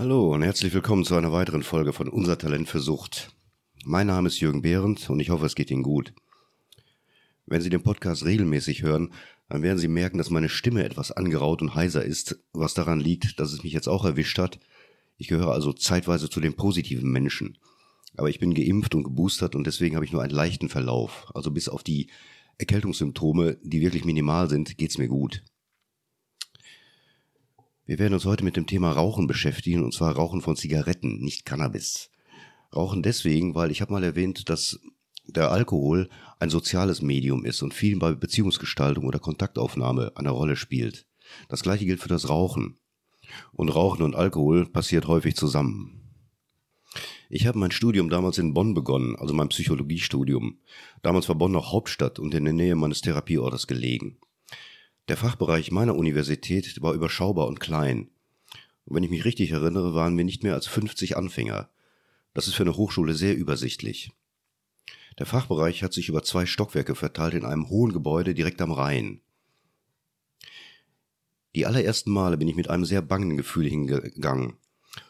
Hallo und herzlich willkommen zu einer weiteren Folge von Unser Talent für Sucht. Mein Name ist Jürgen Behrendt und ich hoffe, es geht Ihnen gut. Wenn Sie den Podcast regelmäßig hören, dann werden Sie merken, dass meine Stimme etwas angeraut und heiser ist, was daran liegt, dass es mich jetzt auch erwischt hat. Ich gehöre also zeitweise zu den positiven Menschen. Aber ich bin geimpft und geboostert und deswegen habe ich nur einen leichten Verlauf. Also bis auf die Erkältungssymptome, die wirklich minimal sind, geht's mir gut. Wir werden uns heute mit dem Thema Rauchen beschäftigen, und zwar Rauchen von Zigaretten, nicht Cannabis. Rauchen deswegen, weil ich habe mal erwähnt, dass der Alkohol ein soziales Medium ist und viel bei Beziehungsgestaltung oder Kontaktaufnahme eine Rolle spielt. Das gleiche gilt für das Rauchen. Und Rauchen und Alkohol passiert häufig zusammen. Ich habe mein Studium damals in Bonn begonnen, also mein Psychologiestudium. Damals war Bonn noch Hauptstadt und in der Nähe meines Therapieortes gelegen. Der Fachbereich meiner Universität war überschaubar und klein. Und wenn ich mich richtig erinnere, waren wir nicht mehr als 50 Anfänger. Das ist für eine Hochschule sehr übersichtlich. Der Fachbereich hat sich über zwei Stockwerke verteilt in einem hohen Gebäude direkt am Rhein. Die allerersten Male bin ich mit einem sehr bangen Gefühl hingegangen,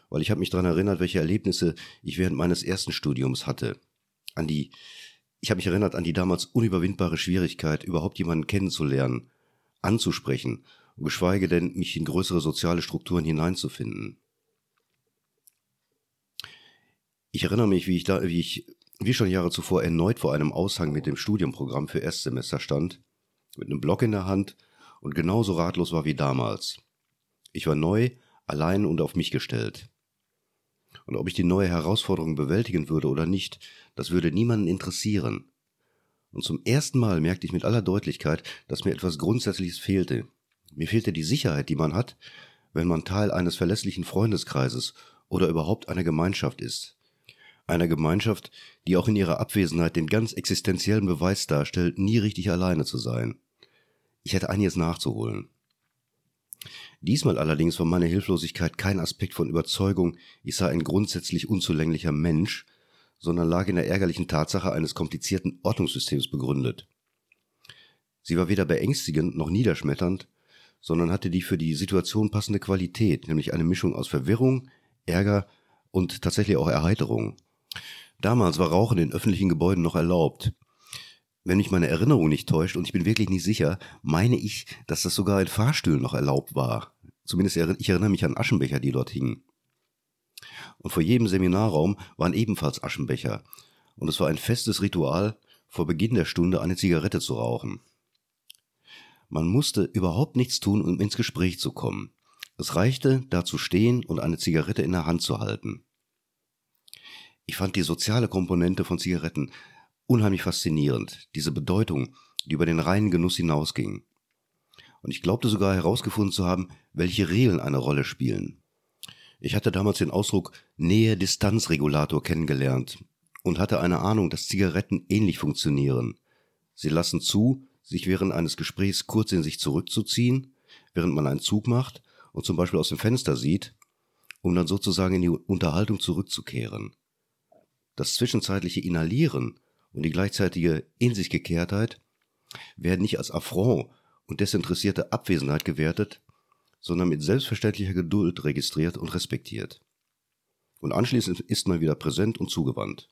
weil ich habe mich daran erinnert, welche Erlebnisse ich während meines ersten Studiums hatte. An die, ich habe mich erinnert an die damals unüberwindbare Schwierigkeit, überhaupt jemanden kennenzulernen anzusprechen, geschweige denn mich in größere soziale Strukturen hineinzufinden. Ich erinnere mich, wie ich da, wie ich, wie schon Jahre zuvor erneut vor einem Aushang mit dem Studienprogramm für Erstsemester stand, mit einem Block in der Hand und genauso ratlos war wie damals. Ich war neu, allein und auf mich gestellt. Und ob ich die neue Herausforderung bewältigen würde oder nicht, das würde niemanden interessieren. Und zum ersten Mal merkte ich mit aller Deutlichkeit, dass mir etwas Grundsätzliches fehlte. Mir fehlte die Sicherheit, die man hat, wenn man Teil eines verlässlichen Freundeskreises oder überhaupt einer Gemeinschaft ist. Einer Gemeinschaft, die auch in ihrer Abwesenheit den ganz existenziellen Beweis darstellt, nie richtig alleine zu sein. Ich hätte einiges nachzuholen. Diesmal allerdings war meine Hilflosigkeit kein Aspekt von Überzeugung, ich sei ein grundsätzlich unzulänglicher Mensch, sondern lag in der ärgerlichen Tatsache eines komplizierten Ordnungssystems begründet. Sie war weder beängstigend noch niederschmetternd, sondern hatte die für die Situation passende Qualität, nämlich eine Mischung aus Verwirrung, Ärger und tatsächlich auch Erheiterung. Damals war Rauchen in öffentlichen Gebäuden noch erlaubt. Wenn mich meine Erinnerung nicht täuscht, und ich bin wirklich nicht sicher, meine ich, dass das sogar in Fahrstühlen noch erlaubt war. Zumindest ich erinnere mich an Aschenbecher, die dort hingen und vor jedem Seminarraum waren ebenfalls Aschenbecher, und es war ein festes Ritual, vor Beginn der Stunde eine Zigarette zu rauchen. Man musste überhaupt nichts tun, um ins Gespräch zu kommen. Es reichte, da zu stehen und eine Zigarette in der Hand zu halten. Ich fand die soziale Komponente von Zigaretten unheimlich faszinierend, diese Bedeutung, die über den reinen Genuss hinausging. Und ich glaubte sogar herausgefunden zu haben, welche Regeln eine Rolle spielen. Ich hatte damals den Ausdruck Nähe-Distanz-Regulator kennengelernt und hatte eine Ahnung, dass Zigaretten ähnlich funktionieren. Sie lassen zu, sich während eines Gesprächs kurz in sich zurückzuziehen, während man einen Zug macht und zum Beispiel aus dem Fenster sieht, um dann sozusagen in die Unterhaltung zurückzukehren. Das zwischenzeitliche Inhalieren und die gleichzeitige In sich Gekehrtheit werden nicht als Affront und desinteressierte Abwesenheit gewertet, sondern mit selbstverständlicher Geduld registriert und respektiert. Und anschließend ist man wieder präsent und zugewandt.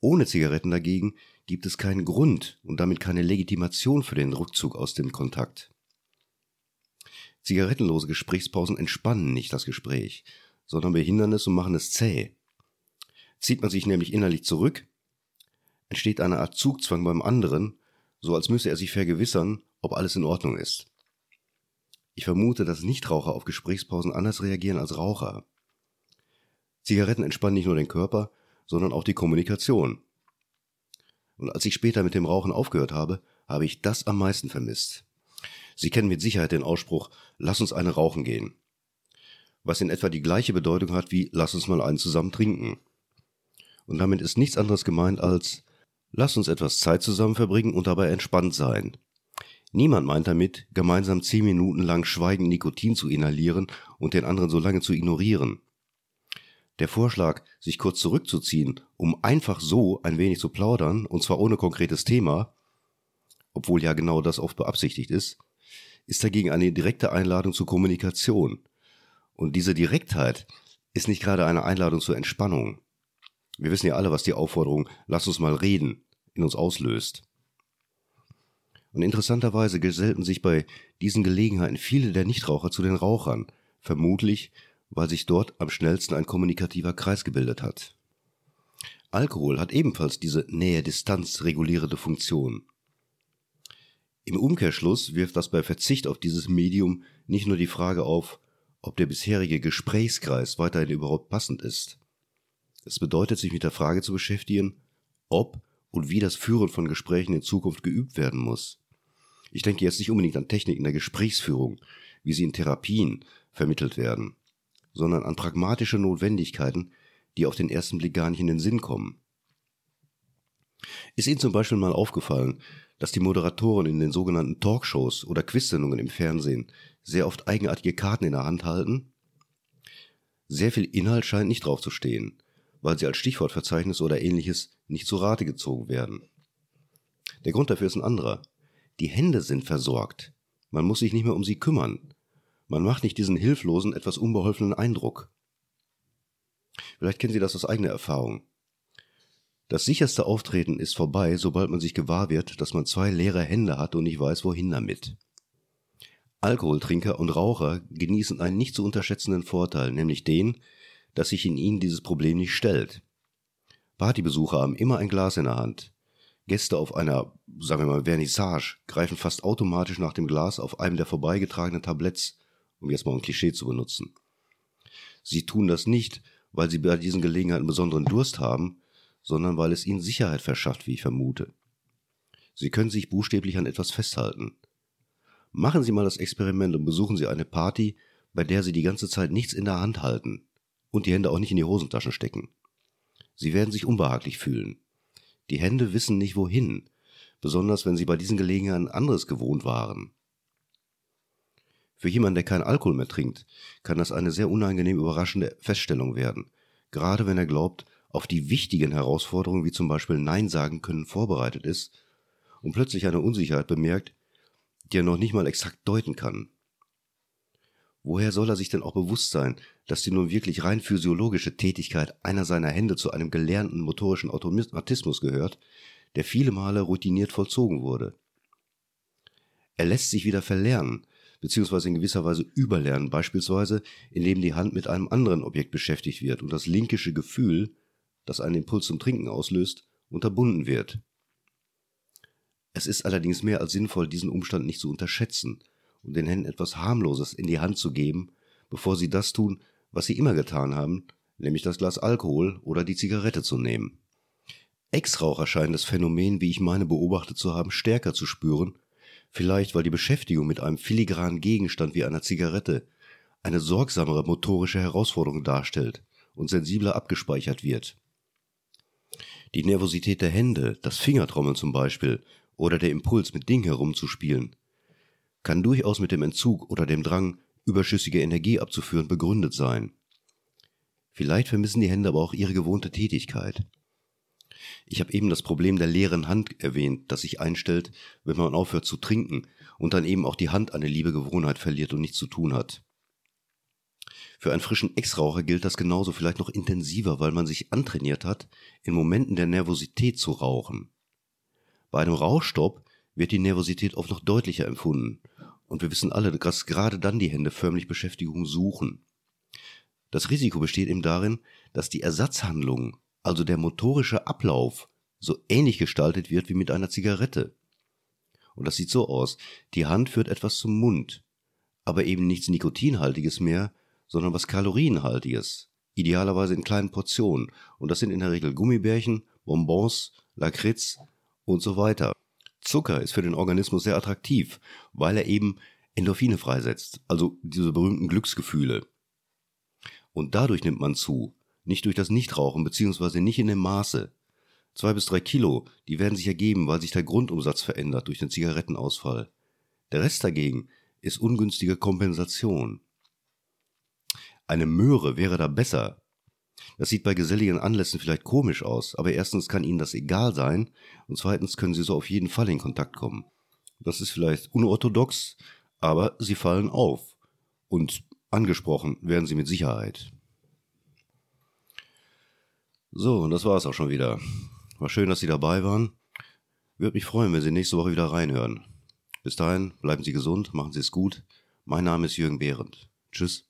Ohne Zigaretten dagegen gibt es keinen Grund und damit keine Legitimation für den Rückzug aus dem Kontakt. Zigarettenlose Gesprächspausen entspannen nicht das Gespräch, sondern behindern es und machen es zäh. Zieht man sich nämlich innerlich zurück, entsteht eine Art Zugzwang beim anderen, so als müsse er sich vergewissern, ob alles in Ordnung ist. Ich vermute, dass Nichtraucher auf Gesprächspausen anders reagieren als Raucher. Zigaretten entspannen nicht nur den Körper, sondern auch die Kommunikation. Und als ich später mit dem Rauchen aufgehört habe, habe ich das am meisten vermisst. Sie kennen mit Sicherheit den Ausspruch, lass uns eine rauchen gehen. Was in etwa die gleiche Bedeutung hat wie lass uns mal einen zusammen trinken. Und damit ist nichts anderes gemeint als lass uns etwas Zeit zusammen verbringen und dabei entspannt sein. Niemand meint damit, gemeinsam zehn Minuten lang schweigend Nikotin zu inhalieren und den anderen so lange zu ignorieren. Der Vorschlag, sich kurz zurückzuziehen, um einfach so ein wenig zu plaudern, und zwar ohne konkretes Thema, obwohl ja genau das oft beabsichtigt ist, ist dagegen eine direkte Einladung zur Kommunikation. Und diese Direktheit ist nicht gerade eine Einladung zur Entspannung. Wir wissen ja alle, was die Aufforderung Lass uns mal reden in uns auslöst. Und interessanterweise gesellten sich bei diesen Gelegenheiten viele der Nichtraucher zu den Rauchern, vermutlich, weil sich dort am schnellsten ein kommunikativer Kreis gebildet hat. Alkohol hat ebenfalls diese Nähe-Distanz regulierende Funktion. Im Umkehrschluss wirft das bei Verzicht auf dieses Medium nicht nur die Frage auf, ob der bisherige Gesprächskreis weiterhin überhaupt passend ist. Es bedeutet, sich mit der Frage zu beschäftigen, ob und wie das Führen von Gesprächen in Zukunft geübt werden muss. Ich denke jetzt nicht unbedingt an Techniken der Gesprächsführung, wie sie in Therapien vermittelt werden, sondern an pragmatische Notwendigkeiten, die auf den ersten Blick gar nicht in den Sinn kommen. Ist Ihnen zum Beispiel mal aufgefallen, dass die Moderatoren in den sogenannten Talkshows oder Quizsendungen im Fernsehen sehr oft eigenartige Karten in der Hand halten? Sehr viel Inhalt scheint nicht drauf zu stehen, weil sie als Stichwortverzeichnis oder ähnliches nicht zu Rate gezogen werden. Der Grund dafür ist ein anderer. Die Hände sind versorgt. Man muss sich nicht mehr um sie kümmern. Man macht nicht diesen hilflosen, etwas unbeholfenen Eindruck. Vielleicht kennen Sie das aus eigener Erfahrung. Das sicherste Auftreten ist vorbei, sobald man sich gewahr wird, dass man zwei leere Hände hat und nicht weiß, wohin damit. Alkoholtrinker und Raucher genießen einen nicht zu unterschätzenden Vorteil, nämlich den, dass sich in ihnen dieses Problem nicht stellt. Partybesucher haben immer ein Glas in der Hand. Gäste auf einer, sagen wir mal, Vernissage greifen fast automatisch nach dem Glas auf einem der vorbeigetragenen Tabletts, um jetzt mal ein Klischee zu benutzen. Sie tun das nicht, weil sie bei diesen Gelegenheiten besonderen Durst haben, sondern weil es ihnen Sicherheit verschafft, wie ich vermute. Sie können sich buchstäblich an etwas festhalten. Machen Sie mal das Experiment und besuchen Sie eine Party, bei der Sie die ganze Zeit nichts in der Hand halten und die Hände auch nicht in die Hosentaschen stecken. Sie werden sich unbehaglich fühlen. Die Hände wissen nicht wohin, besonders wenn sie bei diesen Gelegenheiten anderes gewohnt waren. Für jemanden, der keinen Alkohol mehr trinkt, kann das eine sehr unangenehm überraschende Feststellung werden, gerade wenn er glaubt, auf die wichtigen Herausforderungen wie zum Beispiel Nein sagen können vorbereitet ist und plötzlich eine Unsicherheit bemerkt, die er noch nicht mal exakt deuten kann. Woher soll er sich denn auch bewusst sein, dass die nun wirklich rein physiologische Tätigkeit einer seiner Hände zu einem gelernten motorischen Automatismus gehört, der viele Male routiniert vollzogen wurde? Er lässt sich wieder verlernen, beziehungsweise in gewisser Weise überlernen, beispielsweise indem die Hand mit einem anderen Objekt beschäftigt wird und das linkische Gefühl, das einen Impuls zum Trinken auslöst, unterbunden wird. Es ist allerdings mehr als sinnvoll, diesen Umstand nicht zu unterschätzen und den Händen etwas Harmloses in die Hand zu geben, bevor sie das tun, was sie immer getan haben, nämlich das Glas Alkohol oder die Zigarette zu nehmen. Ex-Raucher scheinen das Phänomen, wie ich meine beobachtet zu haben, stärker zu spüren, vielleicht weil die Beschäftigung mit einem filigranen Gegenstand wie einer Zigarette eine sorgsamere motorische Herausforderung darstellt und sensibler abgespeichert wird. Die Nervosität der Hände, das Fingertrommeln zum Beispiel, oder der Impuls, mit Dingen herumzuspielen, kann durchaus mit dem Entzug oder dem Drang, überschüssige Energie abzuführen, begründet sein. Vielleicht vermissen die Hände aber auch ihre gewohnte Tätigkeit. Ich habe eben das Problem der leeren Hand erwähnt, das sich einstellt, wenn man aufhört zu trinken und dann eben auch die Hand eine liebe Gewohnheit verliert und nichts zu tun hat. Für einen frischen Ex-Raucher gilt das genauso vielleicht noch intensiver, weil man sich antrainiert hat, in Momenten der Nervosität zu rauchen. Bei einem Rauchstopp wird die Nervosität oft noch deutlicher empfunden. Und wir wissen alle, dass gerade dann die Hände förmlich Beschäftigung suchen. Das Risiko besteht eben darin, dass die Ersatzhandlung, also der motorische Ablauf, so ähnlich gestaltet wird wie mit einer Zigarette. Und das sieht so aus. Die Hand führt etwas zum Mund, aber eben nichts Nikotinhaltiges mehr, sondern was Kalorienhaltiges, idealerweise in kleinen Portionen. Und das sind in der Regel Gummibärchen, Bonbons, Lakritz und so weiter. Zucker ist für den Organismus sehr attraktiv, weil er eben Endorphine freisetzt, also diese berühmten Glücksgefühle. Und dadurch nimmt man zu, nicht durch das Nichtrauchen beziehungsweise nicht in dem Maße. Zwei bis drei Kilo, die werden sich ergeben, weil sich der Grundumsatz verändert durch den Zigarettenausfall. Der Rest dagegen ist ungünstige Kompensation. Eine Möhre wäre da besser, das sieht bei geselligen Anlässen vielleicht komisch aus, aber erstens kann ihnen das egal sein und zweitens können sie so auf jeden Fall in Kontakt kommen. Das ist vielleicht unorthodox, aber sie fallen auf. Und angesprochen werden Sie mit Sicherheit. So, und das war es auch schon wieder. War schön, dass Sie dabei waren. Würde mich freuen, wenn Sie nächste Woche wieder reinhören. Bis dahin, bleiben Sie gesund, machen Sie es gut. Mein Name ist Jürgen Behrendt. Tschüss.